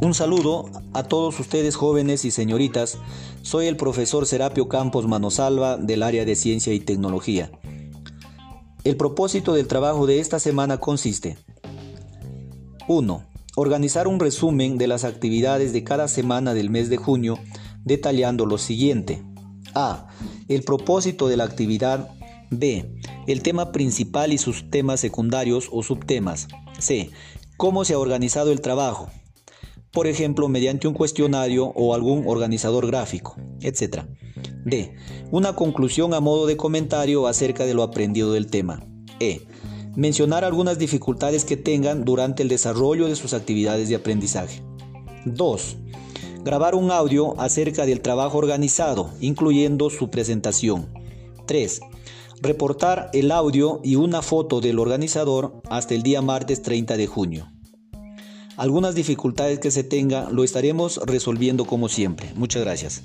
Un saludo a todos ustedes jóvenes y señoritas. Soy el profesor Serapio Campos Manosalva del área de Ciencia y Tecnología. El propósito del trabajo de esta semana consiste 1. Organizar un resumen de las actividades de cada semana del mes de junio detallando lo siguiente. A. El propósito de la actividad. B. El tema principal y sus temas secundarios o subtemas. C. Cómo se ha organizado el trabajo por ejemplo mediante un cuestionario o algún organizador gráfico, etc. D. Una conclusión a modo de comentario acerca de lo aprendido del tema. E. Mencionar algunas dificultades que tengan durante el desarrollo de sus actividades de aprendizaje. 2. Grabar un audio acerca del trabajo organizado, incluyendo su presentación. 3. Reportar el audio y una foto del organizador hasta el día martes 30 de junio. Algunas dificultades que se tenga lo estaremos resolviendo como siempre. Muchas gracias.